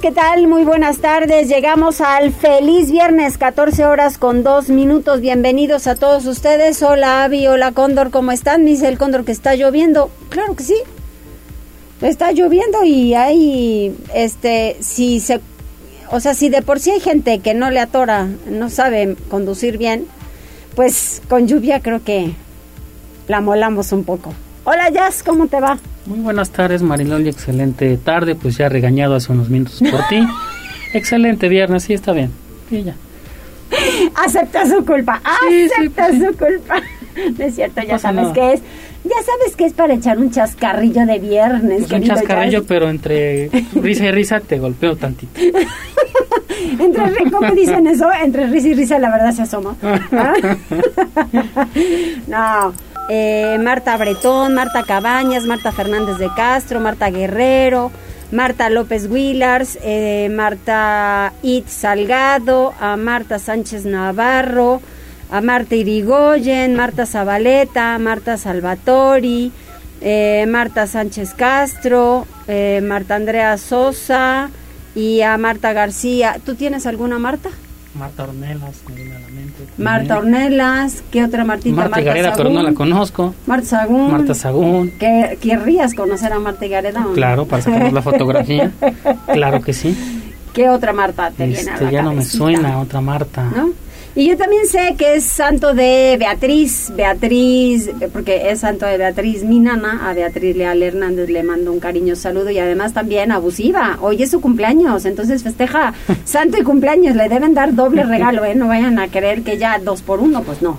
¿Qué tal? Muy buenas tardes. Llegamos al feliz viernes, 14 horas con 2 minutos. Bienvenidos a todos ustedes. Hola, Avi, hola, Cóndor, ¿cómo están? dice el Cóndor que está lloviendo. Claro que sí. Está lloviendo y hay, este, si se, o sea, si de por sí hay gente que no le atora, no sabe conducir bien, pues con lluvia creo que la molamos un poco. Hola, Jazz, ¿cómo te va? Muy buenas tardes, Mariloli. Excelente tarde, pues ya regañado hace unos minutos por ti. Excelente viernes, sí, está bien. Y ya. Acepta su culpa, acepta su culpa. No es cierto, ya sabes qué es. Ya sabes que es para echar un chascarrillo de viernes. Pues un chascarrillo, pero entre risa y risa te golpeo tantito. entre, ¿Cómo dicen eso? Entre risa y risa la verdad se asoma. ¿Ah? no. Eh, Marta Bretón, Marta Cabañas, Marta Fernández de Castro, Marta Guerrero, Marta López Willars, eh, Marta It Salgado, a Marta Sánchez Navarro, a Marta Irigoyen, Marta Zabaleta, Marta Salvatori, eh, Marta Sánchez Castro, Marta Andrea Sosa y a Marta García. ¿Tú tienes alguna Marta? Marta Ornelas, Marta Ornelas, ¿qué otra Martita? Marta, Gareda, pero no la conozco. Marta Sagún. Marta Sagún. ¿Qué, ¿Querrías conocer a Marta Gareda? Claro, para sacarnos la fotografía. claro que sí. ¿Qué otra Marta te viene a este, la Ya no me suena otra Marta. ¿No? Y yo también sé que es santo de Beatriz, Beatriz, porque es santo de Beatriz, mi nana, a Beatriz Leal Hernández le mando un cariño saludo y además también abusiva. Hoy es su cumpleaños, entonces festeja santo y cumpleaños, le deben dar doble regalo, ¿eh? No vayan a creer que ya dos por uno, pues no.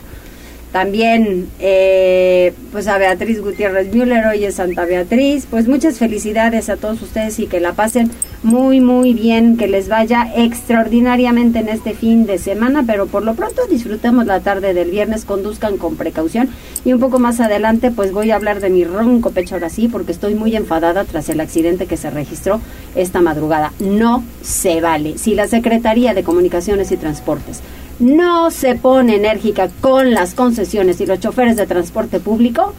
También, eh, pues a Beatriz Gutiérrez Müller, hoy es Santa Beatriz. Pues muchas felicidades a todos ustedes y que la pasen muy, muy bien, que les vaya extraordinariamente en este fin de semana, pero por lo pronto disfrutemos la tarde del viernes, conduzcan con precaución y un poco más adelante pues voy a hablar de mi ronco pecho ahora sí, porque estoy muy enfadada tras el accidente que se registró esta madrugada. No se vale. Si la Secretaría de Comunicaciones y Transportes no se pone enérgica con las concesiones y los choferes de transporte público,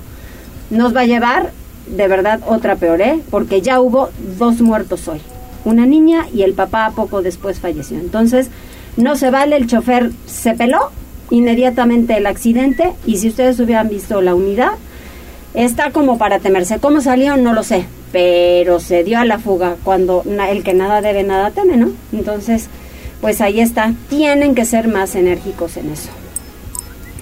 nos va a llevar de verdad otra peor, ¿eh? Porque ya hubo dos muertos hoy. Una niña y el papá poco después falleció. Entonces, no se vale, el chofer se peló inmediatamente el accidente y si ustedes hubieran visto la unidad, está como para temerse. ¿Cómo salió? No lo sé, pero se dio a la fuga cuando el que nada debe, nada teme, ¿no? Entonces, pues ahí está. Tienen que ser más enérgicos en eso.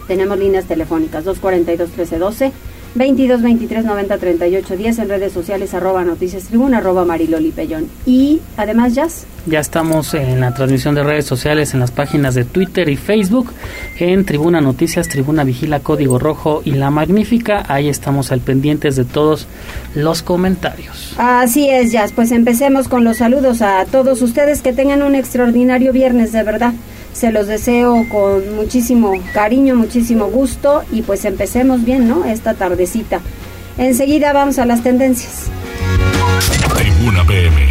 Tenemos líneas telefónicas 242 1312 22 23 90 38 10 en redes sociales arroba noticias tribuna arroba mariloli pellón y además Jazz ya estamos en la transmisión de redes sociales en las páginas de Twitter y Facebook en Tribuna Noticias, Tribuna Vigila, Código Rojo y La Magnífica. Ahí estamos al pendientes de todos los comentarios. Así es, Jazz. Pues empecemos con los saludos a todos ustedes. Que tengan un extraordinario viernes, de verdad. Se los deseo con muchísimo cariño, muchísimo gusto y pues empecemos bien, ¿no? Esta tardecita. Enseguida vamos a las tendencias. Tribuna PM.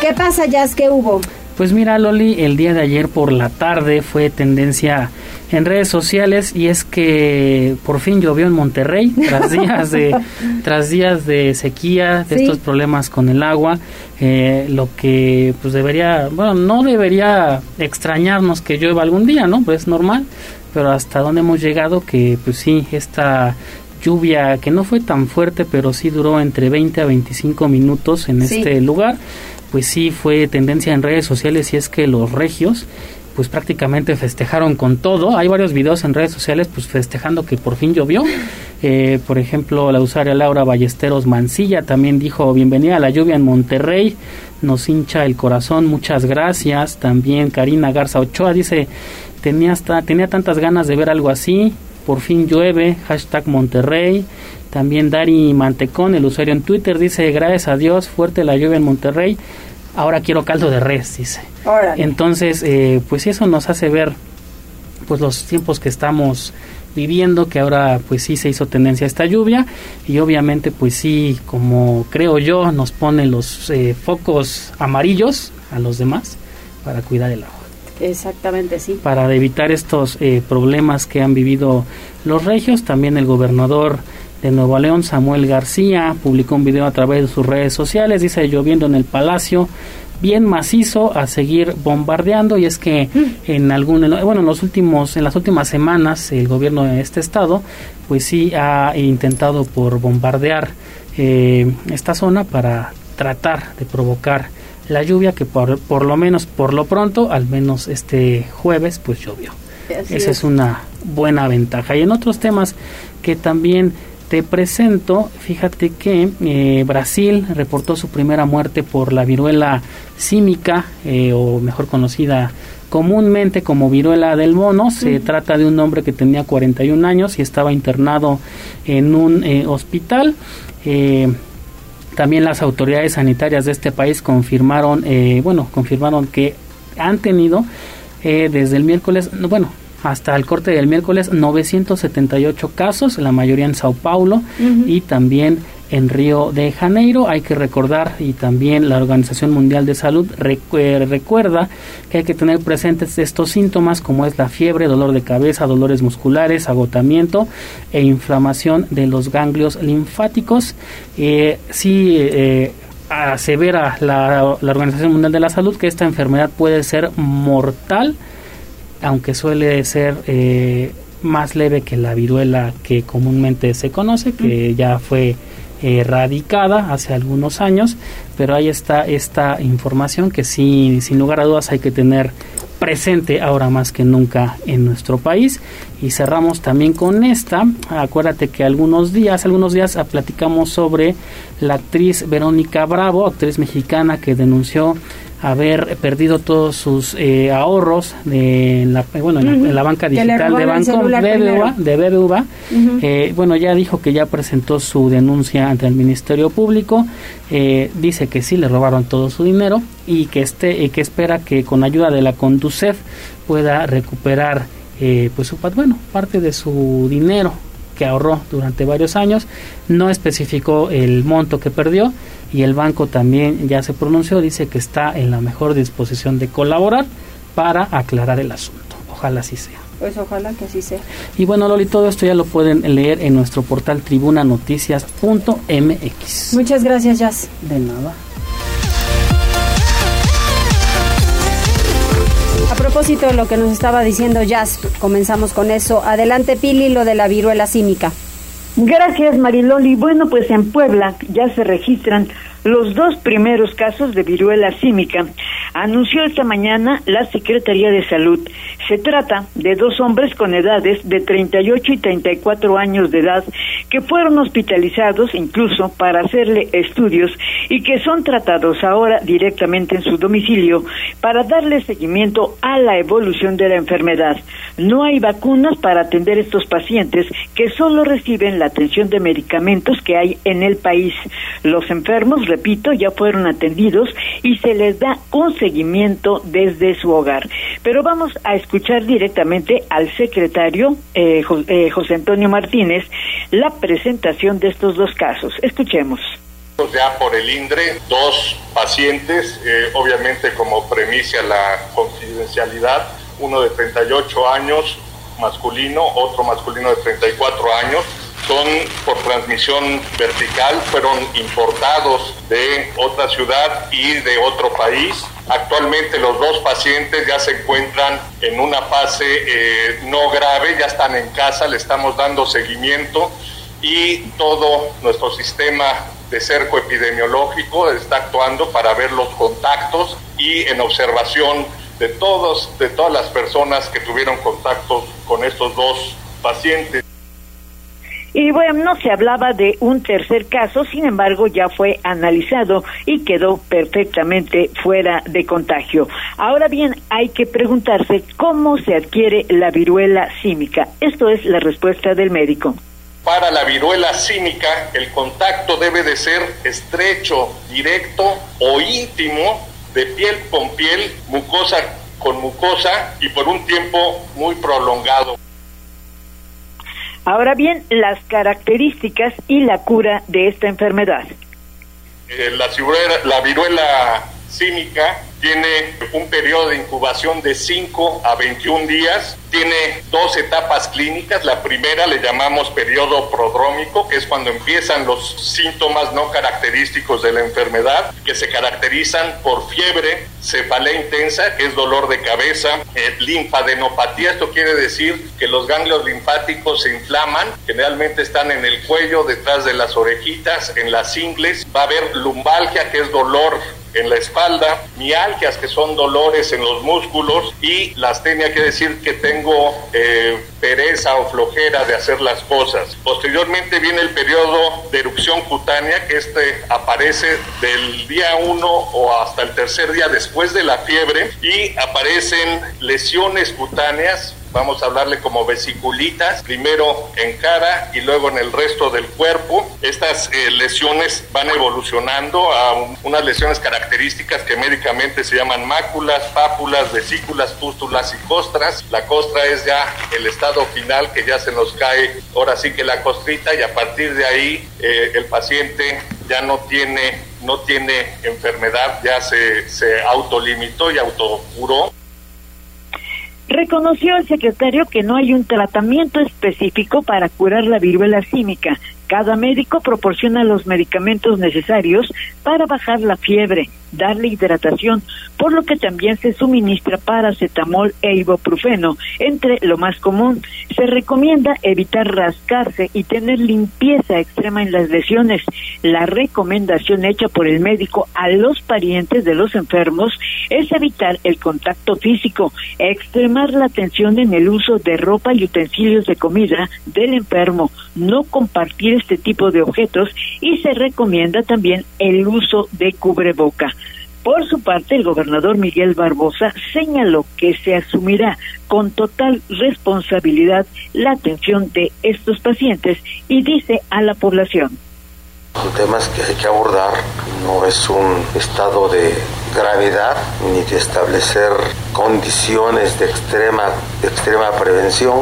¿Qué pasa, Jazz? ¿Qué hubo? Pues mira, Loli, el día de ayer por la tarde fue tendencia en redes sociales y es que por fin llovió en Monterrey tras días de tras días de sequía, de estos problemas con el agua, eh, lo que pues debería, bueno, no debería extrañarnos que llueva algún día, ¿no? Pues es normal, pero hasta dónde hemos llegado que pues sí esta lluvia que no fue tan fuerte, pero sí duró entre 20 a 25 minutos en este lugar pues sí fue tendencia en redes sociales y es que los regios pues prácticamente festejaron con todo. Hay varios videos en redes sociales pues festejando que por fin llovió. Eh, por ejemplo, la usuaria Laura Ballesteros Mancilla también dijo bienvenida a la lluvia en Monterrey. Nos hincha el corazón, muchas gracias. También Karina Garza Ochoa dice tenía, hasta, tenía tantas ganas de ver algo así. Por fin llueve, hashtag Monterrey. También Dari Mantecón, el usuario en Twitter, dice gracias a Dios, fuerte la lluvia en Monterrey ahora quiero caldo de res, dice. Entonces, eh, pues eso nos hace ver pues los tiempos que estamos viviendo, que ahora pues sí se hizo tendencia a esta lluvia y obviamente pues sí, como creo yo, nos pone los eh, focos amarillos a los demás para cuidar el agua. Exactamente, sí. Para evitar estos eh, problemas que han vivido los regios, también el gobernador de Nuevo León, Samuel García, publicó un video a través de sus redes sociales, dice lloviendo en el palacio, bien macizo a seguir bombardeando y es que mm. en algún bueno en los últimos en las últimas semanas el gobierno de este estado pues sí ha intentado por bombardear eh, esta zona para tratar de provocar la lluvia que por, por lo menos por lo pronto al menos este jueves pues llovió esa es una buena ventaja y en otros temas que también te presento, fíjate que eh, Brasil reportó su primera muerte por la viruela símica, eh, o mejor conocida comúnmente como viruela del mono. Se trata de un hombre que tenía 41 años y estaba internado en un eh, hospital. También las autoridades sanitarias de este país confirmaron, bueno, confirmaron que han tenido desde el miércoles, bueno, hasta el corte del miércoles 978 casos, la mayoría en Sao Paulo y también en Río de Janeiro. Hay que recordar y también la Organización Mundial de Salud recuerda que hay que tener presentes estos síntomas como es la fiebre, dolor de cabeza, dolores musculares, agotamiento e inflamación de los ganglios linfáticos. Eh, sí, eh, asevera la, la Organización Mundial de la Salud que esta enfermedad puede ser mortal aunque suele ser eh, más leve que la viruela que comúnmente se conoce, que ya fue erradicada hace algunos años, pero ahí está esta información que sin lugar a dudas hay que tener presente ahora más que nunca en nuestro país y cerramos también con esta acuérdate que algunos días algunos días platicamos sobre la actriz Verónica Bravo actriz mexicana que denunció haber perdido todos sus eh, ahorros de la, bueno, en, la, banca digital de Banco BBVA, de BBVA. Eh, bueno, ya dijo que ya presentó su denuncia ante el Ministerio Público. Eh, dice que sí le robaron todo su dinero y que esté y que espera que con ayuda de la Conducef pueda recuperar pues su bueno parte de su dinero que ahorró durante varios años, no especificó el monto que perdió y el banco también ya se pronunció, dice que está en la mejor disposición de colaborar para aclarar el asunto. Ojalá así sea. Pues ojalá que así sea. Y bueno, Loli, todo esto ya lo pueden leer en nuestro portal tribunanoticias.mx. Muchas gracias, Jazz. De nada. Propósito de lo que nos estaba diciendo Jazz, comenzamos con eso. Adelante, Pili, lo de la viruela cínica. Gracias, Mariloli. Bueno, pues en Puebla ya se registran los dos primeros casos de viruela símica, anunció esta mañana la Secretaría de Salud. Se trata de dos hombres con edades de 38 y 34 años de edad que fueron hospitalizados incluso para hacerle estudios y que son tratados ahora directamente en su domicilio para darle seguimiento a la evolución de la enfermedad. No hay vacunas para atender estos pacientes que solo reciben la atención de medicamentos que hay en el país. Los enfermos repito, ya fueron atendidos y se les da un seguimiento desde su hogar. Pero vamos a escuchar directamente al secretario eh, eh, José Antonio Martínez la presentación de estos dos casos. Escuchemos ya por el INDRE, dos pacientes, eh, obviamente como premisa la confidencialidad, uno de 38 años masculino, otro masculino de 34 años, son por transmisión vertical, fueron importados de otra ciudad y de otro país. Actualmente los dos pacientes ya se encuentran en una fase eh, no grave, ya están en casa, le estamos dando seguimiento y todo nuestro sistema de cerco epidemiológico está actuando para ver los contactos y en observación de todos de todas las personas que tuvieron contactos con estos dos pacientes. Y bueno, no se hablaba de un tercer caso, sin embargo ya fue analizado y quedó perfectamente fuera de contagio. Ahora bien, hay que preguntarse cómo se adquiere la viruela símica. Esto es la respuesta del médico. Para la viruela símica, el contacto debe de ser estrecho, directo o íntimo de piel con piel, mucosa con mucosa y por un tiempo muy prolongado. Ahora bien, las características y la cura de esta enfermedad. Eh, la, la viruela cínica tiene un periodo de incubación de 5 a 21 días, tiene dos etapas clínicas, la primera le llamamos periodo prodrómico, que es cuando empiezan los síntomas no característicos de la enfermedad, que se caracterizan por fiebre, cefalea intensa, que es dolor de cabeza, eh, linfadenopatía, esto quiere decir que los ganglios linfáticos se inflaman, generalmente están en el cuello, detrás de las orejitas, en las ingles, va a haber lumbalgia, que es dolor en la espalda, mialgias que son dolores en los músculos y las tenía que decir que tengo eh, pereza o flojera de hacer las cosas. Posteriormente viene el periodo de erupción cutánea que este aparece del día 1 o hasta el tercer día después de la fiebre y aparecen lesiones cutáneas vamos a hablarle como vesiculitas, primero en cara y luego en el resto del cuerpo. Estas eh, lesiones van evolucionando a unas lesiones características que médicamente se llaman máculas, pápulas, vesículas, pústulas y costras. La costra es ya el estado final que ya se nos cae ahora sí que la costrita y a partir de ahí eh, el paciente ya no tiene, no tiene enfermedad, ya se, se autolimitó y autocuró. Reconoció el secretario que no hay un tratamiento específico para curar la viruela símica, cada médico proporciona los medicamentos necesarios para bajar la fiebre, darle hidratación, por lo que también se suministra paracetamol e ibuprofeno, entre lo más común. Se recomienda evitar rascarse y tener limpieza extrema en las lesiones. La recomendación hecha por el médico a los parientes de los enfermos es evitar el contacto físico, extremar la atención en el uso de ropa y utensilios de comida del enfermo, no compartir este tipo de objetos y se recomienda también el uso de cubreboca. Por su parte, el gobernador Miguel Barbosa señaló que se asumirá con total responsabilidad la atención de estos pacientes y dice a la población. Son temas que hay que abordar, no es un estado de gravedad ni de establecer condiciones de extrema, de extrema prevención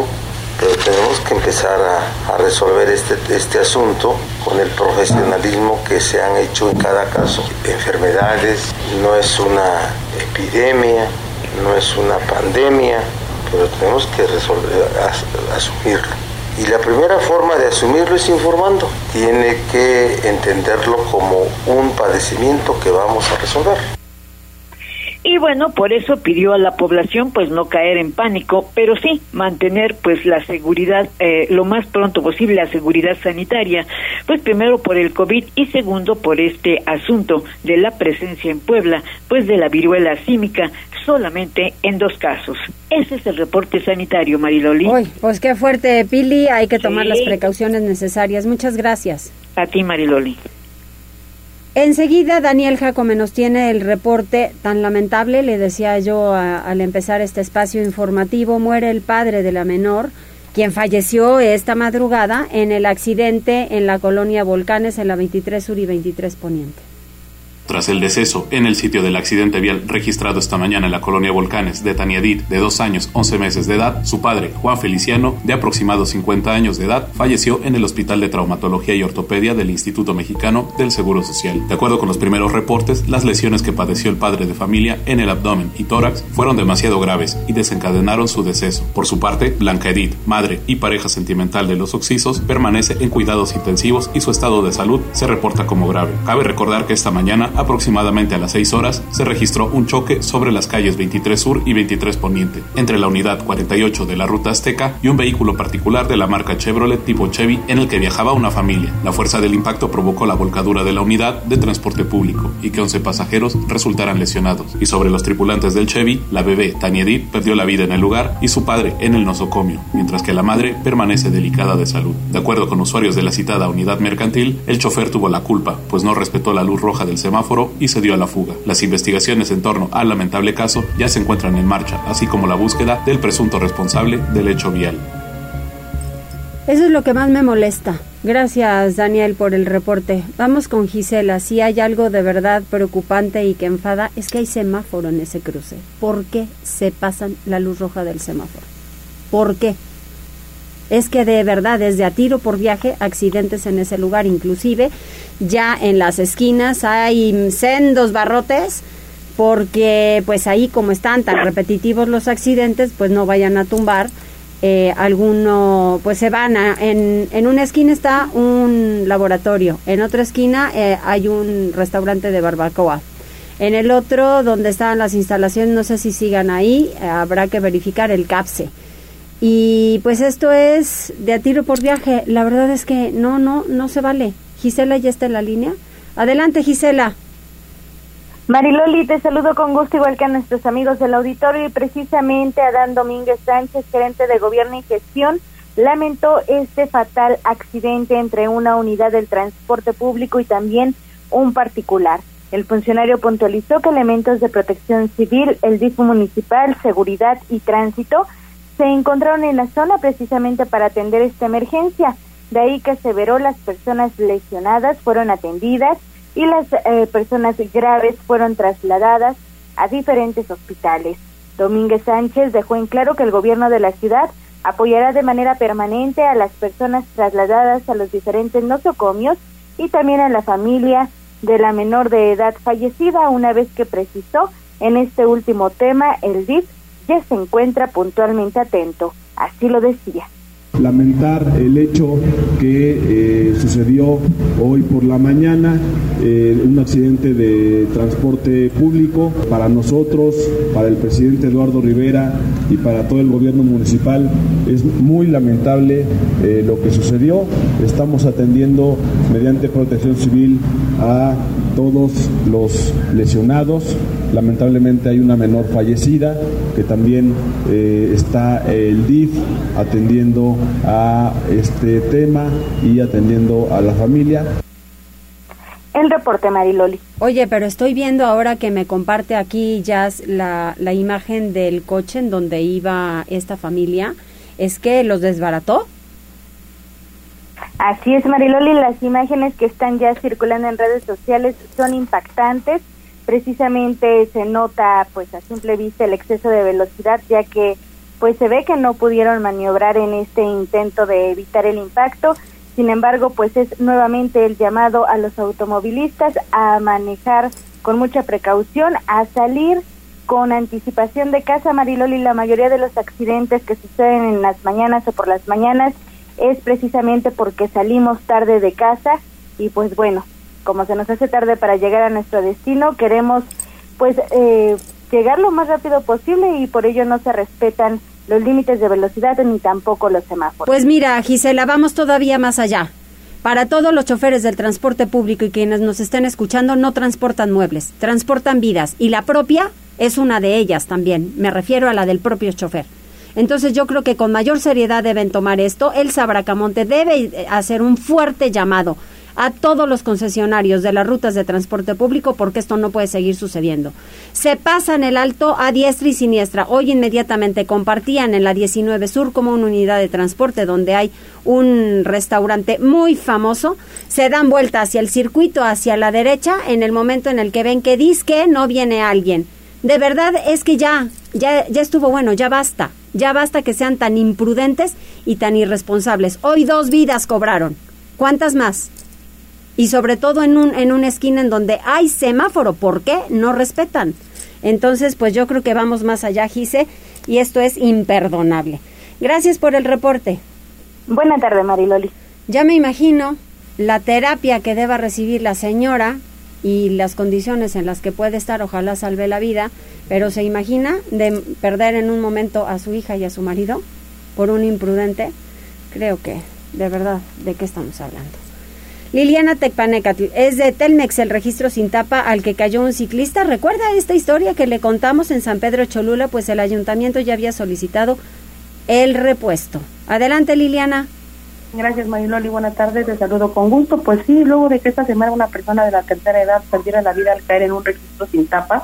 pero tenemos que empezar a, resolver este, este asunto con el profesionalismo que se han hecho en cada caso. Enfermedades, no es una epidemia, no es una pandemia, pero tenemos que resolver, asumirlo. Y la primera forma de asumirlo es informando. Tiene que entenderlo como un padecimiento que vamos a resolver. Y bueno, por eso pidió a la población pues no caer en pánico, pero sí mantener pues la seguridad eh, lo más pronto posible, la seguridad sanitaria, pues primero por el COVID y segundo por este asunto de la presencia en Puebla pues de la viruela símica solamente en dos casos. Ese es el reporte sanitario, Mariloli. Uy, pues qué fuerte, Pili, hay que tomar las precauciones necesarias. Muchas gracias. A ti, Mariloli. Enseguida Daniel Jacome nos tiene el reporte tan lamentable, le decía yo al empezar este espacio informativo, muere el padre de la menor, quien falleció esta madrugada en el accidente en la colonia Volcanes en la 23 Sur y 23 Poniente. Tras el deceso en el sitio del accidente vial registrado esta mañana en la colonia Volcanes de Taniadit, de dos años, 11 meses de edad, su padre, Juan Feliciano, de aproximados 50 años de edad, falleció en el Hospital de Traumatología y Ortopedia del Instituto Mexicano del Seguro Social. De acuerdo con los primeros reportes, las lesiones que padeció el padre de familia en el abdomen y tórax fueron demasiado graves y desencadenaron su deceso. Por su parte, Blanca Edith, madre y pareja sentimental de los oxisos, permanece en cuidados intensivos y su estado de salud se reporta como grave. Cabe recordar que esta mañana aproximadamente a las 6 horas, se registró un choque sobre las calles 23 Sur y 23 Poniente, entre la unidad 48 de la ruta Azteca y un vehículo particular de la marca Chevrolet tipo Chevy en el que viajaba una familia. La fuerza del impacto provocó la volcadura de la unidad de transporte público y que 11 pasajeros resultaran lesionados. Y sobre los tripulantes del Chevy, la bebé Tania Edith perdió la vida en el lugar y su padre en el nosocomio, mientras que la madre permanece delicada de salud. De acuerdo con usuarios de la citada unidad mercantil, el chofer tuvo la culpa, pues no respetó la luz roja del semáforo y se dio a la fuga. Las investigaciones en torno al lamentable caso ya se encuentran en marcha, así como la búsqueda del presunto responsable del hecho vial. Eso es lo que más me molesta, Gracias, Daniel, por el reporte. Vamos con Gisela. Si hay algo de verdad preocupante y que enfada, es que hay semáforo en ese cruce. ¿Por qué se pasan la luz roja del semáforo? ¿Por qué? Es que de verdad, desde a tiro por viaje, accidentes en ese lugar, inclusive ya en las esquinas hay sendos barrotes porque pues ahí como están tan repetitivos los accidentes, pues no vayan a tumbar eh, alguno, pues se van a, en, en una esquina está un laboratorio, en otra esquina eh, hay un restaurante de barbacoa. En el otro, donde están las instalaciones, no sé si sigan ahí, habrá que verificar el CAPSE. Y pues esto es de a tiro por viaje. La verdad es que no, no, no se vale. Gisela ya está en la línea. Adelante, Gisela. Mariloli, te saludo con gusto, igual que a nuestros amigos del auditorio, y precisamente Adán Domínguez Sánchez, gerente de Gobierno y Gestión, lamentó este fatal accidente entre una unidad del transporte público y también un particular. El funcionario puntualizó que elementos de protección civil, el DIF municipal, seguridad y tránsito se encontraron en la zona precisamente para atender esta emergencia. De ahí que aseveró las personas lesionadas fueron atendidas y las eh, personas graves fueron trasladadas a diferentes hospitales. Domínguez Sánchez dejó en claro que el gobierno de la ciudad apoyará de manera permanente a las personas trasladadas a los diferentes nosocomios y también a la familia de la menor de edad fallecida, una vez que precisó en este último tema el DIF ya se encuentra puntualmente atento. Así lo decía lamentar el hecho que eh, sucedió hoy por la mañana, eh, un accidente de transporte público. Para nosotros, para el presidente Eduardo Rivera y para todo el gobierno municipal es muy lamentable eh, lo que sucedió. Estamos atendiendo mediante protección civil a todos los lesionados. Lamentablemente hay una menor fallecida que también está el DIF atendiendo a este tema y atendiendo a la familia. El reporte Mariloli. Oye, pero estoy viendo ahora que me comparte aquí ya la, la imagen del coche en donde iba esta familia. ¿Es que los desbarató? Así es, Mariloli. Las imágenes que están ya circulando en redes sociales son impactantes. Precisamente se nota, pues a simple vista, el exceso de velocidad, ya que pues se ve que no pudieron maniobrar en este intento de evitar el impacto. Sin embargo, pues es nuevamente el llamado a los automovilistas a manejar con mucha precaución, a salir con anticipación de casa, Mariloli. La mayoría de los accidentes que suceden en las mañanas o por las mañanas es precisamente porque salimos tarde de casa y pues bueno, como se nos hace tarde para llegar a nuestro destino, queremos pues eh, llegar lo más rápido posible y por ello no se respetan los límites de velocidad ni tampoco los semáforos. Pues mira, Gisela, vamos todavía más allá. Para todos los choferes del transporte público y quienes nos estén escuchando, no transportan muebles, transportan vidas y la propia es una de ellas también. Me refiero a la del propio chofer. Entonces yo creo que con mayor seriedad deben tomar esto. El Sabracamonte debe hacer un fuerte llamado a todos los concesionarios de las rutas de transporte público porque esto no puede seguir sucediendo. Se pasan el alto a diestra y siniestra. Hoy inmediatamente compartían en la 19 Sur como una unidad de transporte donde hay un restaurante muy famoso. Se dan vuelta hacia el circuito, hacia la derecha, en el momento en el que ven que que no viene alguien. De verdad es que ya, ya, ya estuvo bueno, ya basta. Ya basta que sean tan imprudentes y tan irresponsables. Hoy dos vidas cobraron. ¿Cuántas más? Y sobre todo en, un, en una esquina en donde hay semáforo. ¿Por qué? No respetan. Entonces, pues yo creo que vamos más allá, Gise, y esto es imperdonable. Gracias por el reporte. Buena tarde, Mariloli. Ya me imagino la terapia que deba recibir la señora y las condiciones en las que puede estar, ojalá salve la vida, pero se imagina de perder en un momento a su hija y a su marido por un imprudente. Creo que, de verdad, ¿de qué estamos hablando? Liliana Tecpanecatl, es de Telmex el registro sin tapa al que cayó un ciclista. ¿Recuerda esta historia que le contamos en San Pedro Cholula? Pues el ayuntamiento ya había solicitado el repuesto. Adelante, Liliana. Gracias, Mariloli. Buenas tardes. Te saludo con gusto. Pues sí, luego de que esta semana una persona de la tercera edad perdiera la vida al caer en un registro sin tapa,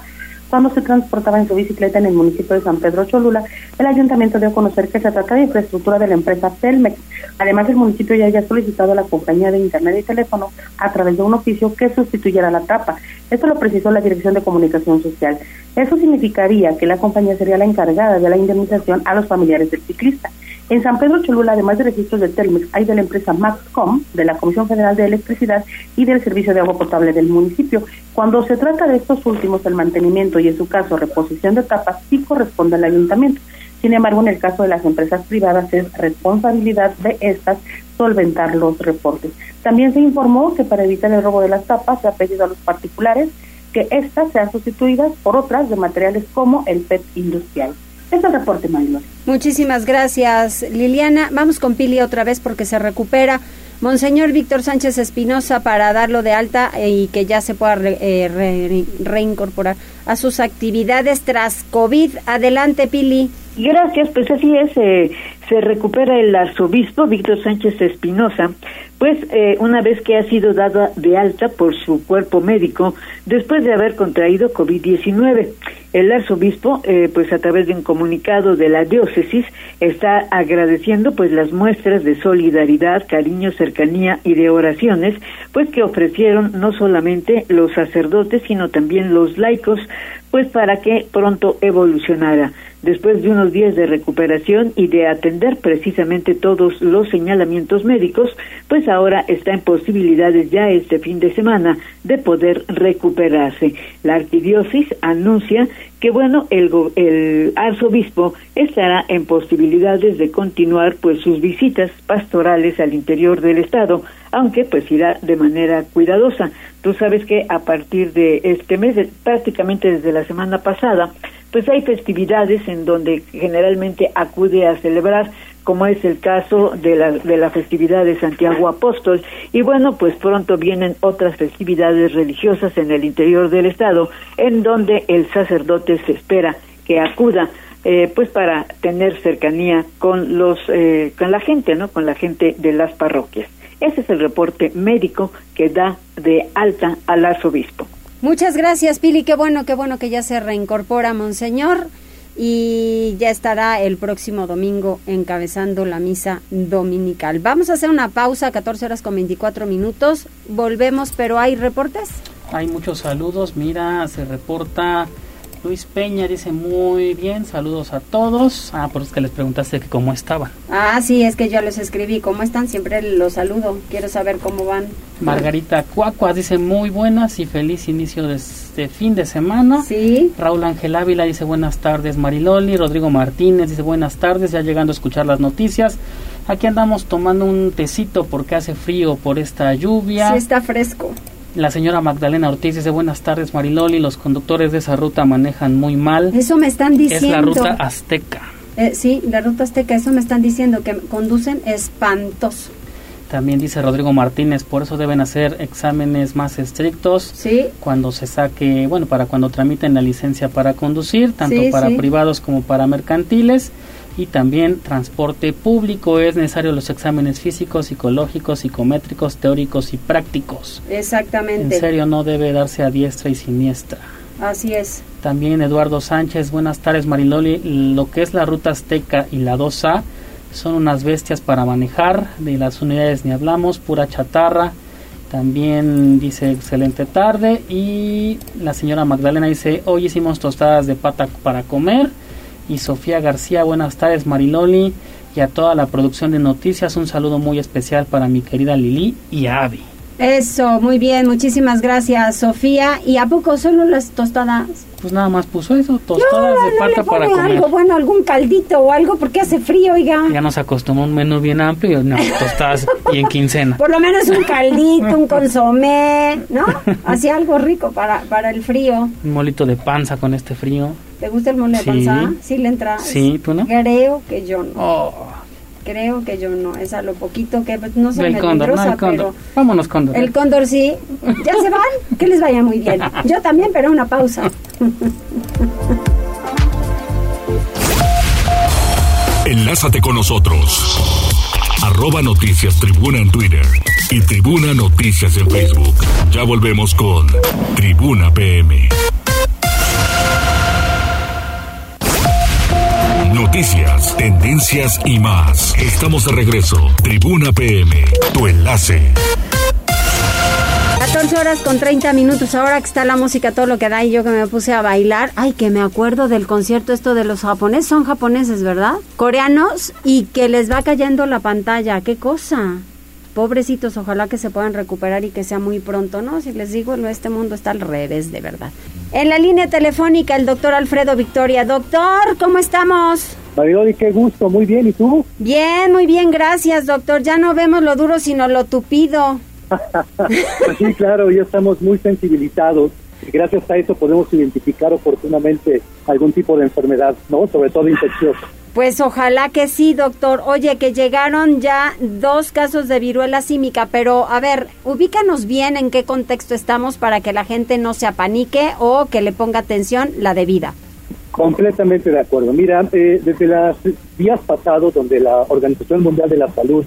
cuando se transportaba en su bicicleta en el municipio de San Pedro Cholula. El ayuntamiento dio a conocer que se trata de infraestructura de la empresa Telmex. Además, el municipio ya haya solicitado a la compañía de internet y teléfono a través de un oficio que sustituyera la tapa. Esto lo precisó la Dirección de Comunicación Social. Eso significaría que la compañía sería la encargada de la indemnización a los familiares del ciclista. En San Pedro Cholula, además de registros de Telmex, hay de la empresa Maxcom, de la Comisión Federal de Electricidad y del Servicio de Agua Potable del municipio. Cuando se trata de estos últimos, el mantenimiento y en su caso reposición de tapas sí corresponde al ayuntamiento. Sin embargo, en el caso de las empresas privadas es responsabilidad de estas solventar los reportes. También se informó que para evitar el robo de las tapas se ha pedido a los particulares que éstas sean sustituidas por otras de materiales como el PET industrial. Es el reporte, Marilón. Muchísimas gracias, Liliana. Vamos con Pili otra vez porque se recupera. Monseñor Víctor Sánchez Espinosa para darlo de alta y que ya se pueda eh, reincorporar a sus actividades tras COVID. Adelante, Pili. Gracias, pues así es, eh, se recupera el arzobispo Víctor Sánchez Espinosa, pues eh, una vez que ha sido dada de alta por su cuerpo médico después de haber contraído COVID-19. El arzobispo, eh, pues a través de un comunicado de la diócesis, está agradeciendo pues las muestras de solidaridad, cariño, cercanía y de oraciones, pues que ofrecieron no solamente los sacerdotes, sino también los laicos, pues para que pronto evolucionara después de unos días de recuperación y de atender precisamente todos los señalamientos médicos, pues ahora está en posibilidades ya este fin de semana de poder recuperarse. La arquidiócesis anuncia que bueno, el, el arzobispo estará en posibilidades de continuar pues sus visitas pastorales al interior del estado, aunque pues irá de manera cuidadosa. Tú sabes que a partir de este mes, prácticamente desde la semana pasada, pues hay festividades en donde generalmente acude a celebrar como es el caso de la, de la festividad de Santiago Apóstol. Y bueno, pues pronto vienen otras festividades religiosas en el interior del Estado, en donde el sacerdote se espera que acuda. Eh, pues para tener cercanía con los eh, con la gente no con la gente de las parroquias ese es el reporte médico que da de alta al arzobispo Muchas gracias, Pili. Qué bueno, qué bueno que ya se reincorpora Monseñor y ya estará el próximo domingo encabezando la misa dominical. Vamos a hacer una pausa, 14 horas con 24 minutos. Volvemos, pero ¿hay reportes? Hay muchos saludos. Mira, se reporta Luis Peña dice muy bien, saludos a todos. Ah, por eso que les preguntaste que cómo estaban. Ah, sí, es que ya los escribí. ¿Cómo están? Siempre los saludo. Quiero saber cómo van. Margarita Cuacua dice muy buenas y feliz inicio de este fin de semana. Sí. Raúl Ángel Ávila dice buenas tardes Mariloli. Rodrigo Martínez dice buenas tardes, ya llegando a escuchar las noticias. Aquí andamos tomando un tecito porque hace frío por esta lluvia. Sí, está fresco. La señora Magdalena Ortiz dice buenas tardes Mariloli, los conductores de esa ruta manejan muy mal. Eso me están diciendo. Es la ruta azteca. Eh, sí, la ruta azteca, eso me están diciendo, que conducen espantoso. También dice Rodrigo Martínez, por eso deben hacer exámenes más estrictos. Sí. Cuando se saque, bueno, para cuando tramiten la licencia para conducir, tanto para privados como para mercantiles y también transporte público es necesario los exámenes físicos, psicológicos, psicométricos, teóricos y prácticos. Exactamente. En serio no debe darse a diestra y siniestra. Así es. También Eduardo Sánchez, buenas tardes Mariloli, lo que es la ruta azteca y la 2A son unas bestias para manejar, de las unidades ni hablamos, pura chatarra. También dice excelente tarde y la señora Magdalena dice hoy hicimos tostadas de pata para comer y Sofía García. Buenas tardes, Mariloli, y a toda la producción de noticias. Un saludo muy especial para mi querida Lili y Avi. Eso, muy bien, muchísimas gracias, Sofía. ¿Y a poco solo las tostadas? Pues nada más puso eso, tostadas de pata para comer. algo, bueno, algún caldito o algo, porque hace frío, oiga. Ya nos acostumbró un menú bien amplio, no, tostadas y en quincena. Por lo menos un caldito, un consomé, ¿no? Así algo rico para, para el frío. Un molito de panza con este frío. ¿Te gusta el mole de panza? Sí le entra. Sí, ¿tú no? Creo que yo no. Oh. Creo que yo no. Es a lo poquito que pues, no soy cóndor, no, el cóndor. Vámonos, cóndor. El cóndor sí. ¿Ya se van? Que les vaya muy bien. Yo también, pero una pausa. Enlázate con nosotros. Arroba Noticias Tribuna en Twitter y Tribuna Noticias en Facebook. Ya volvemos con Tribuna PM. Noticias, tendencias y más. Estamos de regreso. Tribuna PM, tu enlace. 14 horas con 30 minutos. Ahora que está la música, todo lo que da, y yo que me puse a bailar. Ay, que me acuerdo del concierto esto de los japoneses. Son japoneses, ¿verdad? Coreanos y que les va cayendo la pantalla. ¿Qué cosa? Pobrecitos, ojalá que se puedan recuperar y que sea muy pronto, ¿no? Si les digo, este mundo está al revés, de verdad. En la línea telefónica, el doctor Alfredo Victoria. Doctor, ¿cómo estamos? Mariloli, qué gusto, muy bien, ¿y tú? Bien, muy bien, gracias, doctor. Ya no vemos lo duro, sino lo tupido. Pues sí, claro, ya estamos muy sensibilizados y gracias a eso podemos identificar oportunamente algún tipo de enfermedad, ¿no? Sobre todo infecciosa. Pues ojalá que sí, doctor. Oye, que llegaron ya dos casos de viruela símica, pero a ver, ubícanos bien en qué contexto estamos para que la gente no se apanique o que le ponga atención la debida. Completamente de acuerdo. Mira, eh, desde los días pasados, donde la Organización Mundial de la Salud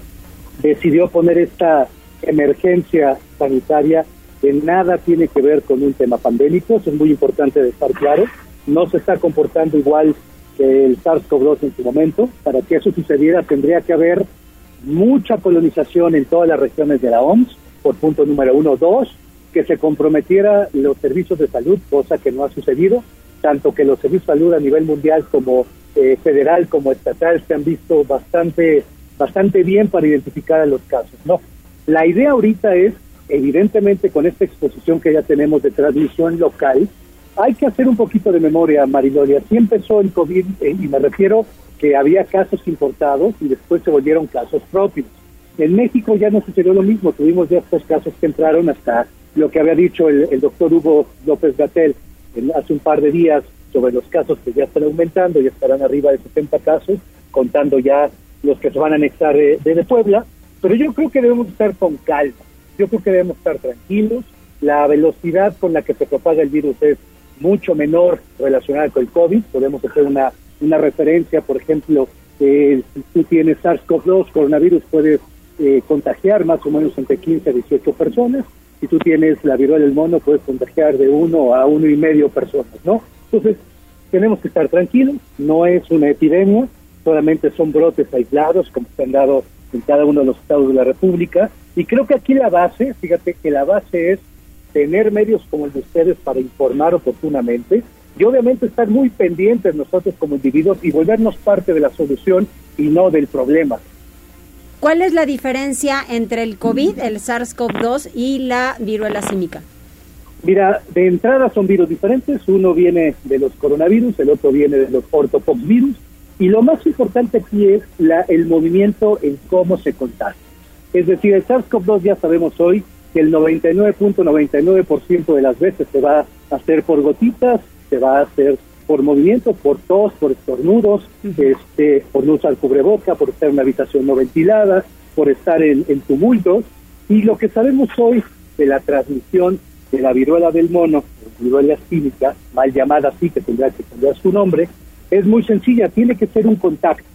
decidió poner esta emergencia sanitaria que nada tiene que ver con un tema pandémico, eso es muy importante de estar claro, no se está comportando igual que el SARS-CoV-2 en su momento, para que eso sucediera tendría que haber mucha colonización en todas las regiones de la OMS, por punto número uno. Dos, que se comprometiera los servicios de salud, cosa que no ha sucedido, tanto que los servicios de salud a nivel mundial como eh, federal como estatal se han visto bastante bastante bien para identificar a los casos. No, la idea ahorita es, evidentemente, con esta exposición que ya tenemos de transmisión local, hay que hacer un poquito de memoria, Marilolia. Así empezó el COVID, eh, y me refiero que había casos importados y después se volvieron casos propios. En México ya no sucedió lo mismo, tuvimos ya estos casos que entraron hasta lo que había dicho el, doctor Hugo López Gatel hace un par de días sobre los casos que ya están aumentando, ya estarán arriba de 70 casos, contando ya los que se van a anexar eh, desde Puebla, pero yo creo que debemos estar con calma, yo creo que debemos estar tranquilos, la velocidad con la que se propaga el virus es mucho menor relacionada con el COVID, podemos hacer una, una referencia, por ejemplo, eh, si tú tienes SARS-CoV-2, coronavirus, puedes eh, contagiar más o menos entre 15 a 18 personas, si tú tienes la viruela del mono, puedes contagiar de uno a uno y medio personas, ¿no? Entonces, tenemos que estar tranquilos, no es una epidemia, solamente son brotes aislados, como se han dado en cada uno de los estados de la República. Y creo que aquí la base, fíjate que la base es tener medios como el de ustedes para informar oportunamente y obviamente estar muy pendientes nosotros como individuos y volvernos parte de la solución y no del problema. ¿Cuál es la diferencia entre el COVID, el SARS-CoV-2 y la viruela símica? Mira, de entrada son virus diferentes. Uno viene de los coronavirus, el otro viene de los ortopoxvirus. Y lo más importante aquí es la, el movimiento en cómo se contagia. Es decir, el SARS-CoV-2 ya sabemos hoy que el 99.99% de las veces se va a hacer por gotitas, se va a hacer por movimiento, por tos, por estornudos, este, por no usar cubreboca, por estar en una habitación no ventilada, por estar en, en tumultos. Y lo que sabemos hoy de la transmisión de la viruela del mono, viruela química, mal llamada así, que tendrá que cambiar su nombre, es muy sencilla, tiene que ser un contacto.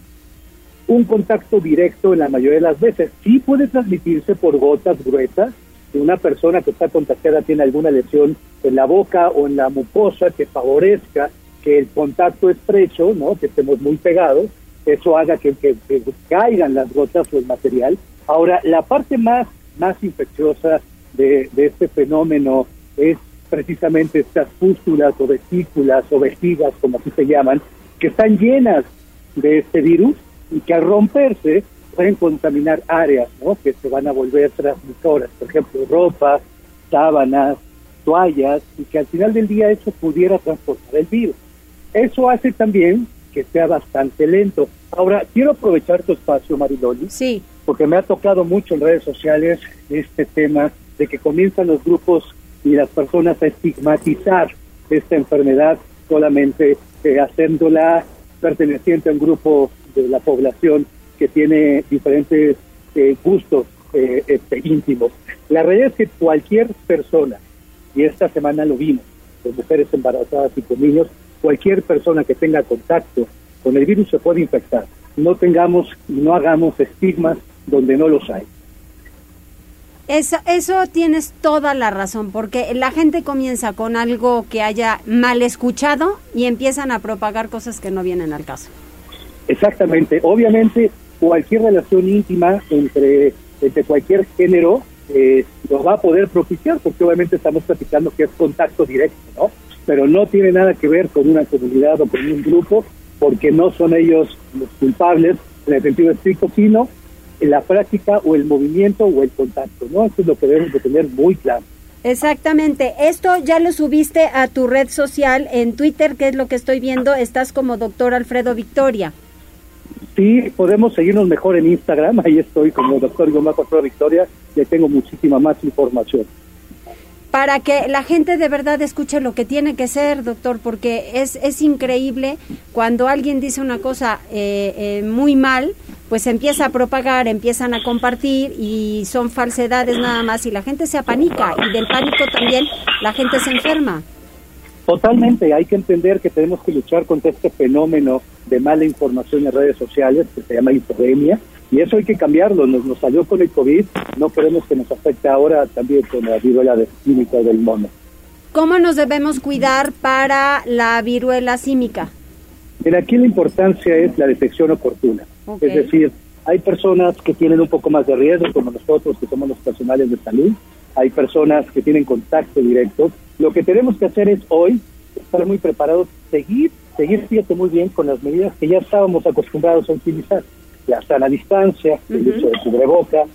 Un contacto directo en la mayoría de las veces. Sí puede transmitirse por gotas gruesas. Si una persona que está contagiada tiene alguna lesión en la boca o en la mucosa que favorezca que el contacto estrecho, ¿no? que estemos muy pegados, eso haga que, caigan las gotas o el material. Ahora, la parte más, más infecciosa de, de este fenómeno es precisamente estas pústulas o vesículas o vejigas, como así se llaman, que están llenas de este virus y que al romperse pueden contaminar áreas ¿no? que se van a volver transmisoras, por ejemplo, ropa, sábanas, toallas, y que al final del día eso pudiera transportar el virus. Eso hace también que sea bastante lento. Ahora, quiero aprovechar tu espacio, Mariloli, sí. porque me ha tocado mucho en redes sociales este tema de que comienzan los grupos y las personas a estigmatizar esta enfermedad solamente eh, haciéndola perteneciente a un grupo de la población que tiene diferentes eh, gustos eh, este, íntimos. La realidad es que cualquier persona, y esta semana lo vimos, con mujeres embarazadas y con niños, cualquier persona que tenga contacto con el virus se puede infectar. No tengamos y no hagamos estigmas donde no los hay. Eso, eso tienes toda la razón, porque la gente comienza con algo que haya mal escuchado y empiezan a propagar cosas que no vienen al caso. Exactamente. Obviamente, cualquier relación íntima entre, entre cualquier género eh, lo va a poder propiciar, porque obviamente estamos platicando que es contacto directo, ¿no? Pero no tiene nada que ver con una comunidad o con un grupo, porque no son ellos los culpables en el sentido estricto, sino la práctica o el movimiento o el contacto, ¿no? Eso es lo que debemos de tener muy claro. Exactamente. Esto ya lo subiste a tu red social en Twitter, que es lo que estoy viendo. Estás como doctor Alfredo Victoria. Sí, podemos seguirnos mejor en Instagram. Ahí estoy como doctor Alfredo Victoria. Y tengo muchísima más información para que la gente de verdad escuche lo que tiene que ser, doctor, porque es, es increíble cuando alguien dice una cosa eh, eh, muy mal, pues empieza a propagar, empiezan a compartir y son falsedades nada más y la gente se apanica y del pánico también la gente se enferma. Totalmente, hay que entender que tenemos que luchar contra este fenómeno de mala información en redes sociales que se llama infodemia y eso hay que cambiarlo, nos, nos salió con el COVID, no queremos que nos afecte ahora también con la viruela de química del mono. ¿Cómo nos debemos cuidar para la viruela símica? Mira, aquí la importancia es la detección oportuna. Es decir, hay personas que tienen un poco más de riesgo, como nosotros, que somos los personales de salud. Hay personas que tienen contacto directo. Lo que tenemos que hacer es hoy estar muy preparados, seguir, seguir, fíjate muy bien, con las medidas que ya estábamos acostumbrados a utilizar la sana distancia, el uso de cubreboca,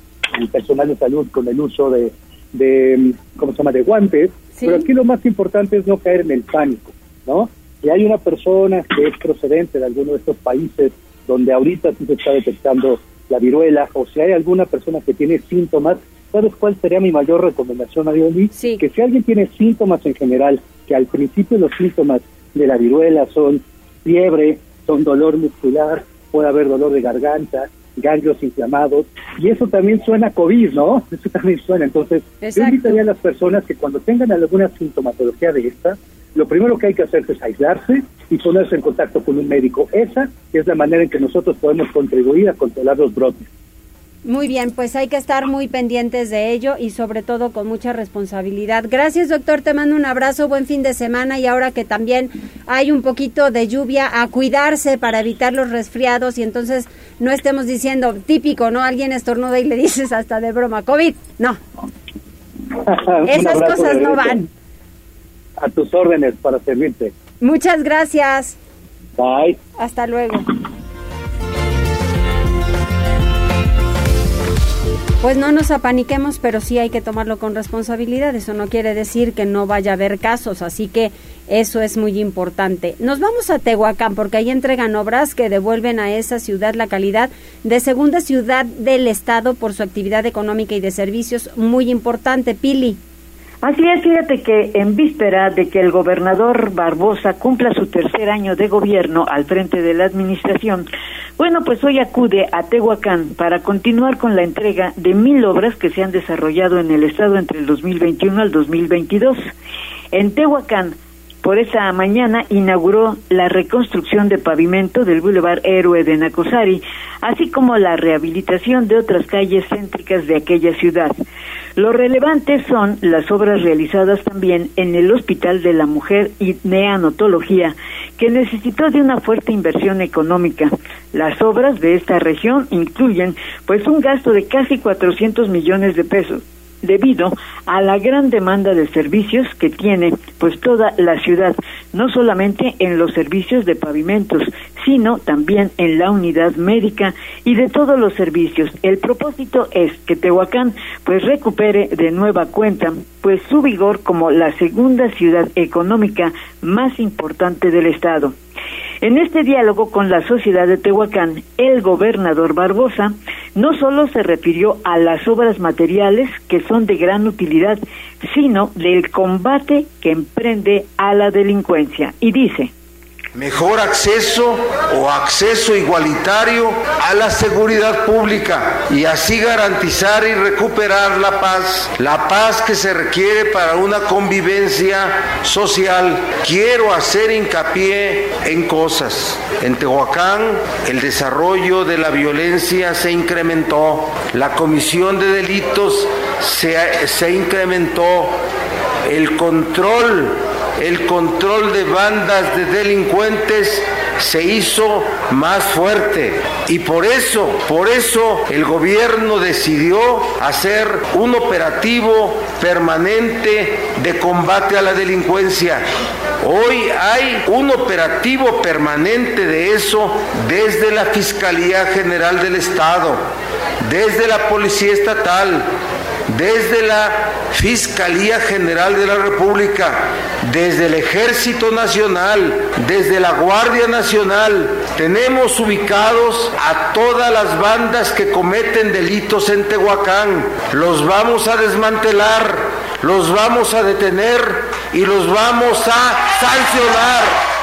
el personal de salud con el uso de, de ¿cómo se llama?, de guantes. Pero aquí lo más importante es no caer en el pánico, ¿no? Si hay una persona que es procedente de alguno de estos países donde ahorita sí se está detectando la viruela, o si hay alguna persona que tiene síntomas, ¿sabes cuál sería mi mayor recomendación, Marioli? Sí. Que si alguien tiene síntomas en general, que al principio los síntomas de la viruela son fiebre, son dolor muscular, puede haber dolor de garganta, ganglios inflamados, y eso también suena COVID, ¿no? Eso también suena. Entonces, yo invitaría a las personas que cuando tengan alguna sintomatología de esta, lo primero que hay que hacer es aislarse y ponerse en contacto con un médico. Esa es la manera en que nosotros podemos contribuir a controlar los brotes. Muy bien, pues hay que estar muy pendientes de ello y sobre todo con mucha responsabilidad. Gracias, doctor. Te mando un abrazo, buen fin de semana y ahora que también hay un poquito de lluvia, a cuidarse para evitar los resfriados y entonces no estemos diciendo típico, ¿no? Alguien estornuda y le dices hasta de broma, COVID. No. Esas cosas no van. A tus órdenes para servirte. Muchas gracias. Bye. Hasta luego. Pues no nos apaniquemos, pero sí hay que tomarlo con responsabilidad. Eso no quiere decir que no vaya a haber casos, así que eso es muy importante. Nos vamos a Tehuacán porque ahí entregan obras que devuelven a esa ciudad la calidad de segunda ciudad del estado por su actividad económica y de servicios muy importante. Pili. Así es, fíjate que en víspera de que el gobernador Barbosa cumpla su tercer año de gobierno al frente de la administración, bueno, pues hoy acude a Tehuacán para continuar con la entrega de mil obras que se han desarrollado en el estado entre el 2021 al 2022. En Tehuacán, por esa mañana inauguró la reconstrucción de pavimento del Boulevard Héroe de Nacosari, así como la rehabilitación de otras calles céntricas de aquella ciudad. Lo relevante son las obras realizadas también en el Hospital de la Mujer y Neanotología, que necesitó de una fuerte inversión económica. Las obras de esta región incluyen pues un gasto de casi 400 millones de pesos debido a la gran demanda de servicios que tiene pues toda la ciudad, no solamente en los servicios de pavimentos, sino también en la unidad médica y de todos los servicios. El propósito es que Tehuacán pues recupere de nueva cuenta pues su vigor como la segunda ciudad económica más importante del estado. En este diálogo con la sociedad de Tehuacán, el gobernador Barbosa no solo se refirió a las obras materiales que son de gran utilidad, sino del combate que emprende a la delincuencia. Y dice, mejor acceso o acceso igualitario a la seguridad pública y así garantizar y recuperar la paz, la paz que se requiere para una convivencia social. Quiero hacer hincapié en cosas. En Tehuacán el desarrollo de la violencia se incrementó, la comisión de delitos se, se incrementó, el control el control de bandas de delincuentes se hizo más fuerte y por eso, por eso el gobierno decidió hacer un operativo permanente de combate a la delincuencia. Hoy hay un operativo permanente de eso desde la Fiscalía General del Estado, desde la Policía Estatal, desde la Fiscalía General de la República, desde el Ejército Nacional, desde la Guardia Nacional. Tenemos ubicados a todas las bandas que cometen delitos en Tehuacán. Los vamos a desmantelar, los vamos a detener y los vamos a sancionar.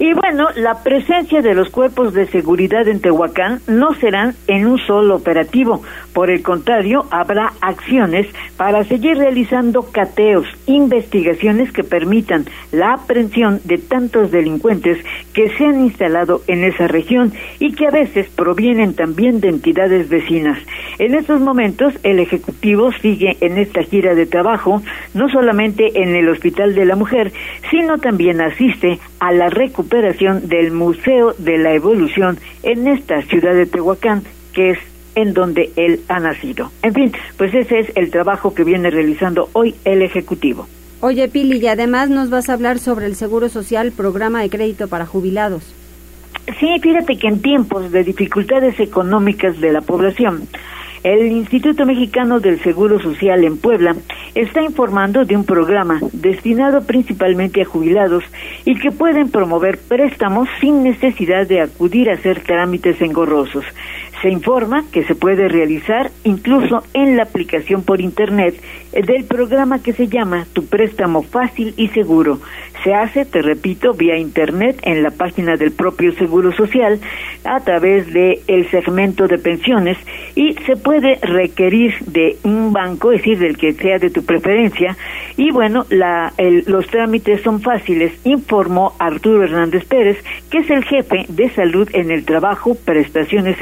Y bueno, la presencia de los cuerpos de seguridad en Tehuacán no serán en un solo operativo. Por el contrario, habrá acciones para seguir realizando cateos, investigaciones que permitan la aprehensión de tantos delincuentes que se han instalado en esa región y que a veces provienen también de entidades vecinas. En estos momentos, el Ejecutivo sigue en esta gira de trabajo, no solamente en el Hospital de la Mujer, sino también asiste a la recuperación del Museo de la Evolución en esta ciudad de Tehuacán, que es en donde él ha nacido. En fin, pues ese es el trabajo que viene realizando hoy el Ejecutivo. Oye, Pili, y además nos vas a hablar sobre el Seguro Social, programa de crédito para jubilados. Sí, fíjate que en tiempos de dificultades económicas de la población, el Instituto Mexicano del Seguro Social en Puebla está informando de un programa destinado principalmente a jubilados y que pueden promover préstamos sin necesidad de acudir a hacer trámites engorrosos. Se informa que se puede realizar incluso en la aplicación por Internet del programa que se llama Tu préstamo fácil y seguro. Se hace, te repito, vía Internet en la página del propio Seguro Social a través de el segmento de pensiones y se puede requerir de un banco, es decir, del que sea de tu preferencia. Y bueno, los trámites son fáciles, informó Arturo Hernández Pérez, que es el jefe de salud en el trabajo, prestaciones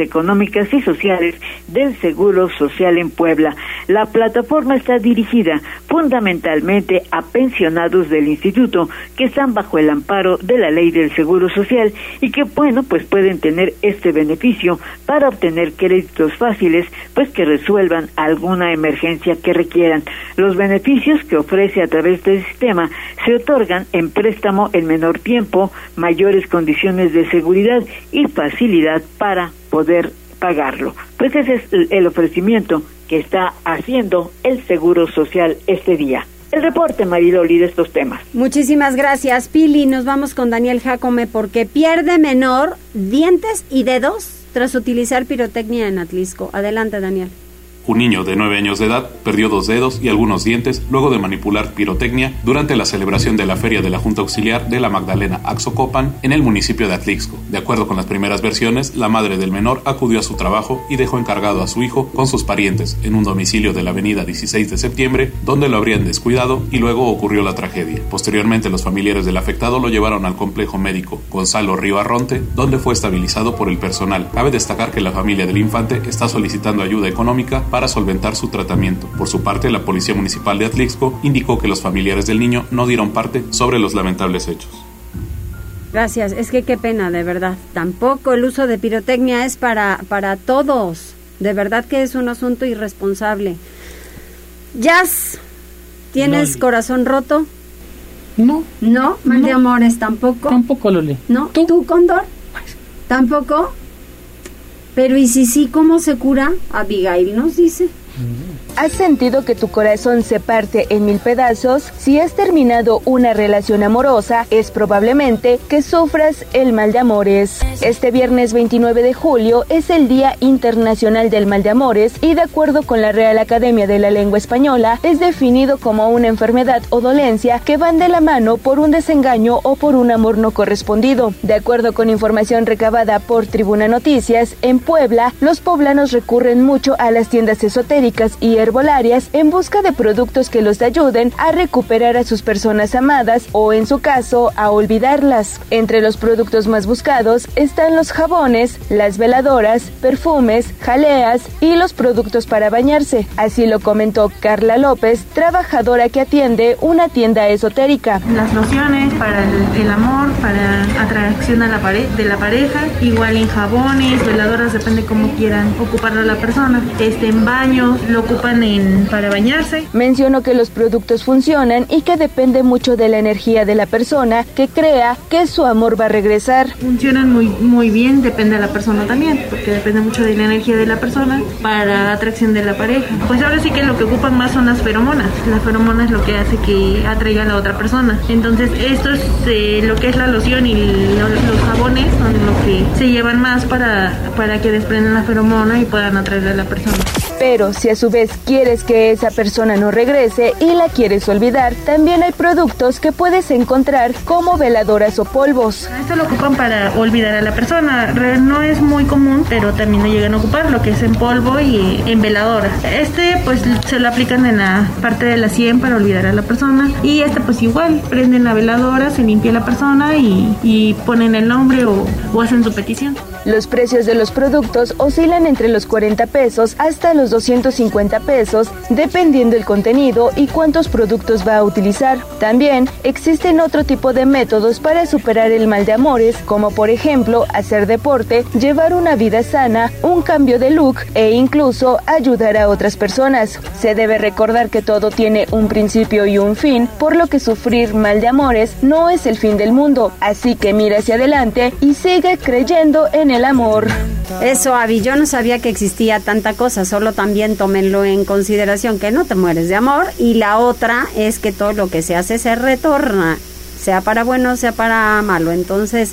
económicas y sociales del Seguro Social en Puebla. La plataforma está dirigida fundamentalmente a pensionados del instituto que están bajo el amparo de la ley del Seguro Social y que, bueno, pues pueden tener este beneficio para obtener créditos fáciles, pues que resuelvan alguna emergencia que requieran. Los beneficios que ofrece a través del sistema se otorgan en préstamo en menor tiempo, mayores condiciones de seguridad y facilidad para poder pagarlo. Pues ese es el ofrecimiento que está haciendo el Seguro Social este día. El reporte, Mariloli, de estos temas. Muchísimas gracias, Pili. Nos vamos con Daniel Jacome porque pierde menor dientes y dedos tras utilizar pirotecnia en Atlisco. Adelante, Daniel. Un niño de 9 años de edad perdió dos dedos y algunos dientes luego de manipular pirotecnia durante la celebración de la feria de la Junta Auxiliar de la Magdalena Axocopan en el municipio de Atlixco. De acuerdo con las primeras versiones, la madre del menor acudió a su trabajo y dejó encargado a su hijo con sus parientes en un domicilio de la avenida 16 de septiembre, donde lo habrían descuidado y luego ocurrió la tragedia. Posteriormente, los familiares del afectado lo llevaron al complejo médico Gonzalo Río Arronte, donde fue estabilizado por el personal. Cabe destacar que la familia del infante está solicitando ayuda económica para para solventar su tratamiento. Por su parte, la Policía Municipal de Atlixco indicó que los familiares del niño no dieron parte sobre los lamentables hechos. Gracias, es que qué pena, de verdad. Tampoco el uso de pirotecnia es para, para todos. De verdad que es un asunto irresponsable. Jazz, ¿tienes corazón roto? No. ¿No? ¿Mal de amores tampoco? Tampoco, Loli. ¿No? ¿Tú, ¿Tú Cóndor? ¿Tampoco? Pero ¿y si sí, cómo se cura? Abigail nos dice. ¿Has sentido que tu corazón se parte en mil pedazos? Si has terminado una relación amorosa, es probablemente que sufras el mal de amores. Este viernes 29 de julio es el Día Internacional del Mal de Amores y de acuerdo con la Real Academia de la Lengua Española, es definido como una enfermedad o dolencia que van de la mano por un desengaño o por un amor no correspondido. De acuerdo con información recabada por Tribuna Noticias, en Puebla, los poblanos recurren mucho a las tiendas esotéricas y herbolarias en busca de productos que los ayuden a recuperar a sus personas amadas o en su caso a olvidarlas. Entre los productos más buscados están los jabones, las veladoras, perfumes, jaleas y los productos para bañarse. Así lo comentó Carla López, trabajadora que atiende una tienda esotérica. Las lociones para el, amor, para atracción a la de la pareja, igual en jabones, veladoras, depende cómo quieran ocuparlo la persona. Este en baño, lo ocupan en para bañarse. Mencionó que los productos funcionan y que depende mucho de la energía de la persona que crea que su amor va a regresar. Funcionan muy muy bien, depende de la persona también, porque depende mucho de la energía de la persona para atracción de la pareja. Pues ahora sí que lo que ocupan más son las feromonas. La feromona es lo que hace que atraiga a la otra persona. Entonces, esto es eh, lo que es la loción y los jabones son lo que se llevan más para, para que desprendan la feromona y puedan atraer a la persona. Pero si a su vez quieres que esa persona no regrese y la quieres olvidar, también hay productos que puedes encontrar como veladoras o polvos. Esto lo ocupan para olvidar a la persona. No es muy común, pero también lo llegan a ocupar, lo que es en polvo y en veladora. Este pues se lo aplican en la parte de la sien para olvidar a la persona. Y este pues igual, prenden la veladora, se limpia la persona y, ponen el nombre o, o hacen su petición. Los precios de los productos oscilan entre los 40 pesos hasta los 250 pesos, dependiendo el contenido y cuántos productos va a utilizar. También existen otro tipo de métodos para superar el mal de amores, como por ejemplo hacer deporte, llevar una vida sana, un cambio de look e incluso ayudar a otras personas. Se debe recordar que todo tiene un principio y un fin, por lo que sufrir mal de amores no es el fin del mundo. Así que mira hacia adelante y sigue creyendo en el amor. Eso, Avi, yo no sabía que existía tanta cosa, solo también tómenlo en consideración que no te mueres de amor y la otra es que todo lo que se hace se retorna, sea para bueno, sea para malo. Entonces,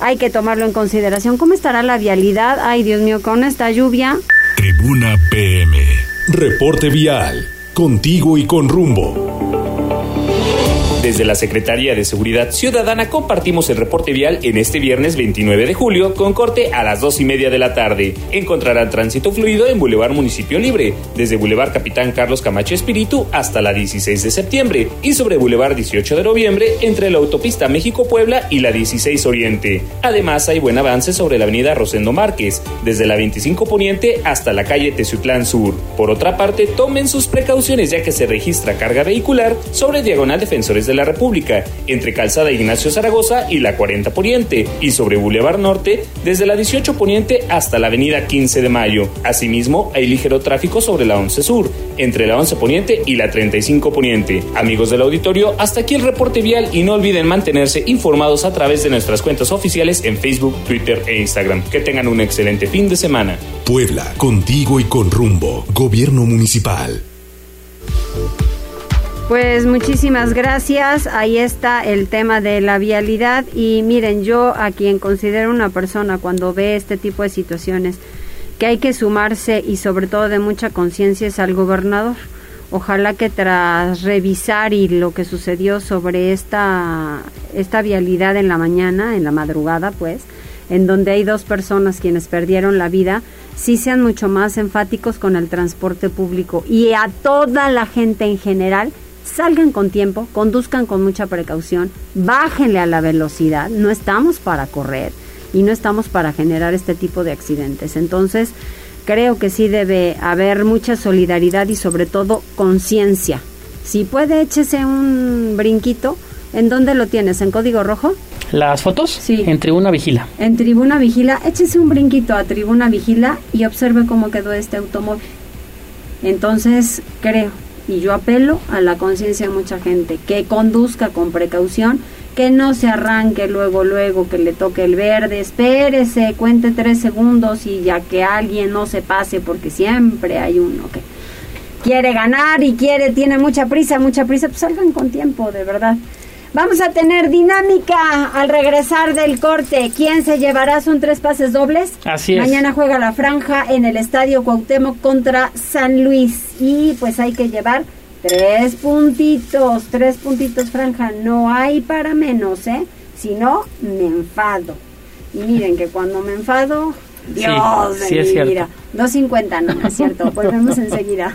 hay que tomarlo en consideración. ¿Cómo estará la vialidad? Ay, Dios mío, con esta lluvia. Tribuna PM. Reporte vial. Contigo y con rumbo. Desde la Secretaría de Seguridad Ciudadana compartimos el reporte vial en este viernes 29 de julio con corte a las 2 y media de la tarde. Encontrarán tránsito fluido en Boulevard Municipio Libre, desde Boulevard Capitán Carlos Camacho Espíritu hasta la 16 de septiembre y sobre Boulevard 18 de noviembre entre la autopista México-Puebla y la 16 Oriente. Además hay buen avance sobre la avenida Rosendo Márquez, desde la 25 Poniente hasta la calle Teciutlán Sur. Por otra parte, tomen sus precauciones ya que se registra carga vehicular sobre Diagonal Defensores de la República, entre Calzada Ignacio Zaragoza y la 40 Poniente, y sobre Boulevard Norte, desde la 18 Poniente hasta la Avenida 15 de Mayo. Asimismo, hay ligero tráfico sobre la 11 Sur, entre la 11 Poniente y la 35 Poniente. Amigos del auditorio, hasta aquí el reporte vial y no olviden mantenerse informados a través de nuestras cuentas oficiales en Facebook, Twitter e Instagram. Que tengan un excelente fin de semana. Puebla, contigo y con rumbo. Gobierno Municipal. Pues muchísimas gracias. Ahí está el tema de la vialidad. Y miren, yo a quien considero una persona cuando ve este tipo de situaciones que hay que sumarse y sobre todo de mucha conciencia es al gobernador. Ojalá que tras revisar y lo que sucedió sobre esta, esta vialidad en la mañana, en la madrugada, pues, en donde hay dos personas quienes perdieron la vida, sí sean mucho más enfáticos con el transporte público y a toda la gente en general salgan con tiempo, conduzcan con mucha precaución, bájenle a la velocidad, no estamos para correr y no estamos para generar este tipo de accidentes. Entonces, creo que sí debe haber mucha solidaridad y sobre todo conciencia. Si puede, échese un brinquito. ¿En dónde lo tienes? ¿En código rojo? ¿Las fotos? Sí. En Tribuna Vigila. En Tribuna Vigila, échese un brinquito a Tribuna Vigila y observe cómo quedó este automóvil. Entonces, creo y yo apelo a la conciencia de mucha gente, que conduzca con precaución, que no se arranque luego, luego, que le toque el verde, espérese, cuente tres segundos y ya que alguien no se pase, porque siempre hay uno que quiere ganar y quiere, tiene mucha prisa, mucha prisa, pues salgan con tiempo, de verdad. Vamos a tener dinámica al regresar del corte. ¿Quién se llevará? Son tres pases dobles. Así es. Mañana juega la franja en el Estadio Cuauhtémoc contra San Luis. Y pues hay que llevar tres puntitos, tres puntitos franja. No hay para menos, ¿eh? Si no, me enfado. Y miren que cuando me enfado, Dios sí, de sí mi vida. 2.50, no, es cierto. Volvemos enseguida.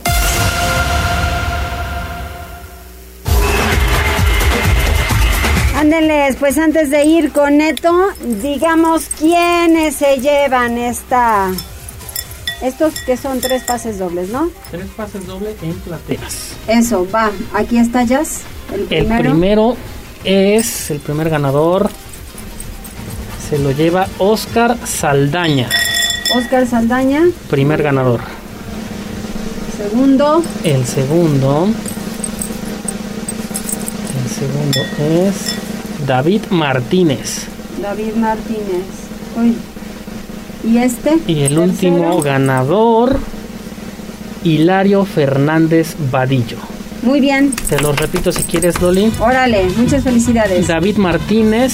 Pues antes de ir con Neto, digamos quiénes se llevan esta. Estos que son tres pases dobles, ¿no? Tres pases dobles en plateas. Eso, va. Aquí está Jazz. El primero. El primero es el primer ganador. Se lo lleva Oscar Saldaña. Oscar Saldaña. Primer ganador. Segundo. El segundo. El segundo es David Martínez. David Martínez. Uy. ¿Y este? Y el Tercero. último ganador, Hilario Fernández Vadillo. Muy bien. Te lo repito si quieres, Loli. Órale, muchas felicidades. David Martínez,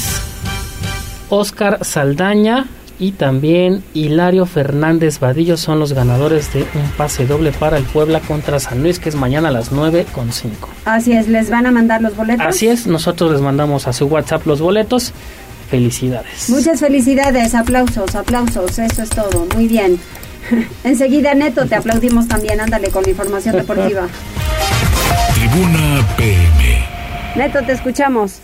Oscar Saldaña y también Hilario Fernández Vadillo son los ganadores de un pase doble para el Puebla contra San Luis, que es mañana a las 9 con 5. Así es, les van a mandar los boletos. Así es, nosotros les mandamos a su WhatsApp los boletos. Felicidades. Muchas felicidades, aplausos, aplausos, eso es todo, muy bien. Enseguida, Neto, te aplaudimos también, ándale con la información deportiva. Tribuna PM. Neto, te escuchamos.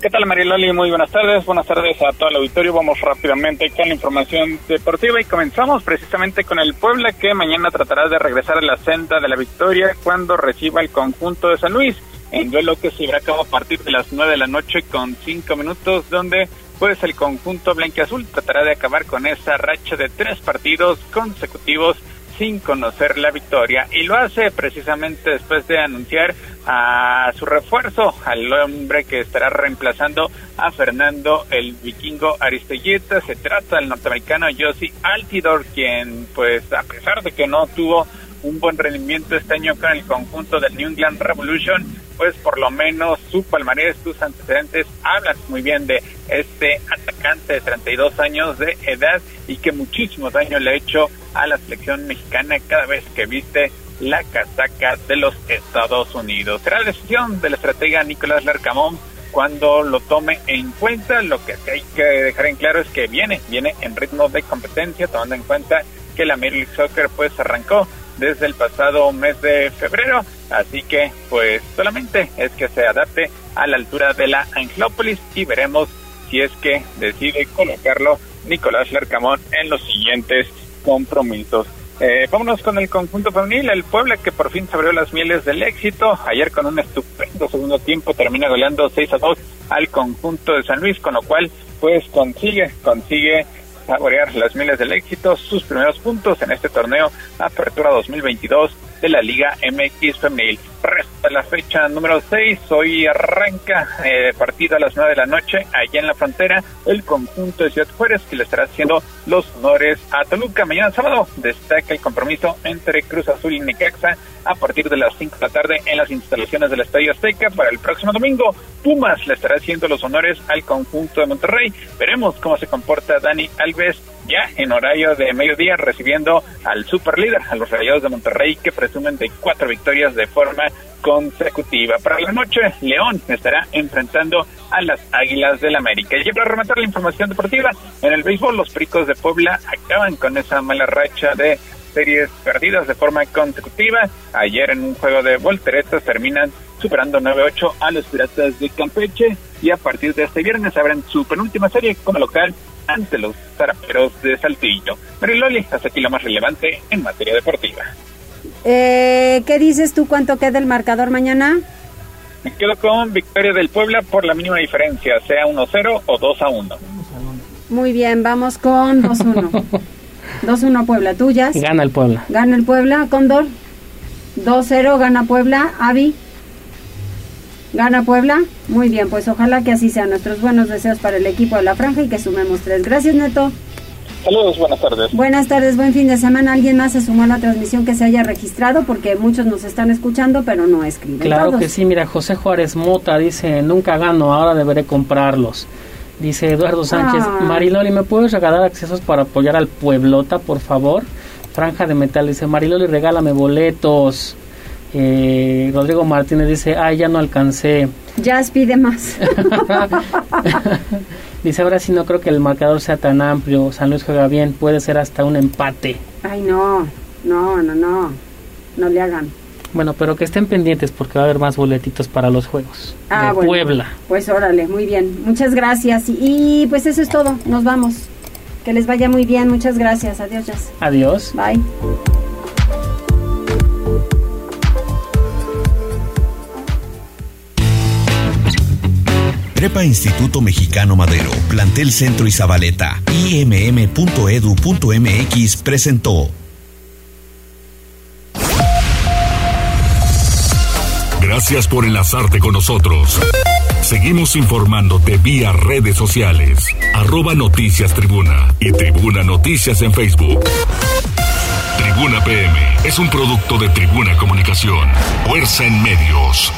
¿Qué tal Mariloli? Muy buenas tardes. Buenas tardes a todo el auditorio. Vamos rápidamente con la información deportiva y comenzamos precisamente con el Puebla que mañana tratará de regresar a la senda de la victoria cuando reciba el conjunto de San Luis. En duelo que se llevará a cabo a partir de las 9 de la noche con 5 minutos donde pues el conjunto blanquiazul tratará de acabar con esa racha de tres partidos consecutivos sin conocer la victoria y lo hace precisamente después de anunciar a su refuerzo, al hombre que estará reemplazando a Fernando el vikingo Aristelleta. Se trata del norteamericano Josie Altidor, quien pues a pesar de que no tuvo un buen rendimiento este año con el conjunto del New England Revolution, pues por lo menos su palmarés, sus antecedentes hablan muy bien de este atacante de 32 años de edad y que muchísimo daño le ha hecho a la selección mexicana cada vez que viste la casaca de los Estados Unidos. Será la decisión del estratega Nicolás Larcamón cuando lo tome en cuenta. Lo que hay que dejar en claro es que viene, viene en ritmo de competencia, tomando en cuenta que la Major League Soccer pues arrancó desde el pasado mes de febrero, así que pues solamente es que se adapte a la altura de la Angelópolis y veremos si es que decide colocarlo Nicolás Larcamón en los siguientes compromisos. Eh, vámonos con el conjunto femenil, el Puebla que por fin se abrió las mieles del éxito. Ayer con un estupendo segundo tiempo termina goleando 6 a 2 al conjunto de San Luis, con lo cual pues consigue, consigue saborear las miles del éxito, sus primeros puntos en este torneo Apertura 2022 de la Liga MX Femenil. Resta la fecha número 6, hoy arranca eh, partido a las 9 de la noche allá en la frontera el conjunto de Ciudad Juárez que le estará haciendo los honores a Toluca. Mañana sábado destaca el compromiso entre Cruz Azul y Necaxa a partir de las 5 de la tarde en las instalaciones del Estadio Azteca. Para el próximo domingo, Pumas le estará haciendo los honores al conjunto de Monterrey. Veremos cómo se comporta Dani Alves ya en horario de mediodía recibiendo al superlíder, a los Rayados de Monterrey que presumen de cuatro victorias de forma consecutiva. Para la noche, León estará enfrentando a las Águilas del América. Y para rematar la información deportiva, en el béisbol los Pericos de Puebla acaban con esa mala racha de series perdidas de forma consecutiva. Ayer en un juego de volteretas terminan superando 9-8 a los Piratas de Campeche y a partir de este viernes abren su penúltima serie como local ante los Zaraperos de Saltillo. Mariloli, hasta aquí lo más relevante en materia deportiva. Eh, ¿Qué dices tú cuánto queda el marcador mañana? Me quedo con victoria del Puebla por la mínima diferencia, sea 1-0 o 2-1. Muy bien, vamos con 2-1. 2-1 Puebla, ¿tuyas? Gana el Puebla. Gana el Puebla, Cóndor. 2-0 gana Puebla, Avi. Gana Puebla. Muy bien, pues ojalá que así sean nuestros buenos deseos para el equipo de la franja y que sumemos tres. Gracias, Neto. Saludos, buenas tardes. Buenas tardes, buen fin de semana. ¿Alguien más se sumó a la transmisión que se haya registrado? Porque muchos nos están escuchando, pero no escriben. Claro todos. que sí, mira, José Juárez Mota dice, nunca gano, ahora deberé comprarlos. Dice Eduardo Sánchez, Ah. Mariloli, ¿me puedes regalar accesos para apoyar al Pueblota, por favor? Franja de Metal dice, Mariloli, regálame boletos. Eh, Rodrigo Martínez dice, ay, ya no alcancé. Jazz pide más. Dice, ahora sí no creo que el marcador sea tan amplio. San Luis juega bien, puede ser hasta un empate. Ay, no, no, no, no. No le hagan. Bueno, pero que estén pendientes porque va a haber más boletitos para los juegos. Ah, de bueno. Puebla. Pues órale, muy bien. Muchas gracias. Y, y, pues eso es todo. Nos vamos. Que les vaya muy bien. Muchas gracias. Adiós, Jazz. Adiós. Bye. Prepa Instituto Mexicano Madero, Plantel Centro y Zabaleta, imm.edu.mx presentó. Gracias por enlazarte con nosotros. Seguimos informándote vía redes sociales. Arroba Noticias Tribuna y Tribuna Noticias en Facebook. Tribuna PM es un producto de Tribuna Comunicación. Fuerza en medios.